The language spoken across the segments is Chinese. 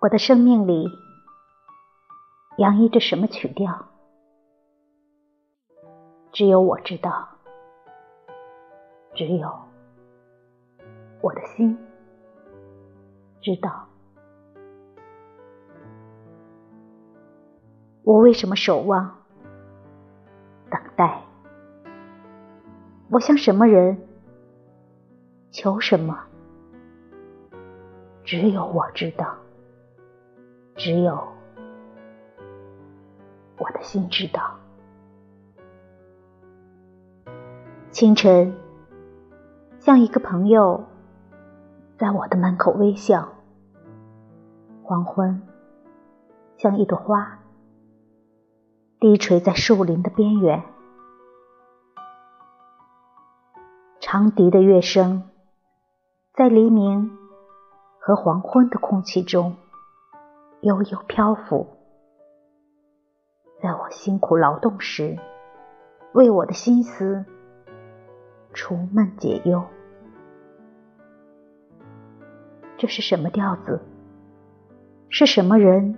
我的生命里洋溢着什么曲调？只有我知道，只有我的心知道。我为什么守望、等待？我向什么人求什么？只有我知道。只有我的心知道。清晨，像一个朋友在我的门口微笑；黄昏，像一朵花低垂在树林的边缘。长笛的乐声，在黎明和黄昏的空气中。悠悠漂浮，在我辛苦劳动时，为我的心思除闷解忧。这是什么调子？是什么人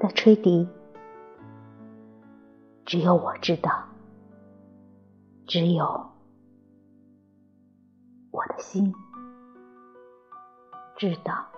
在吹笛？只有我知道，只有我的心知道。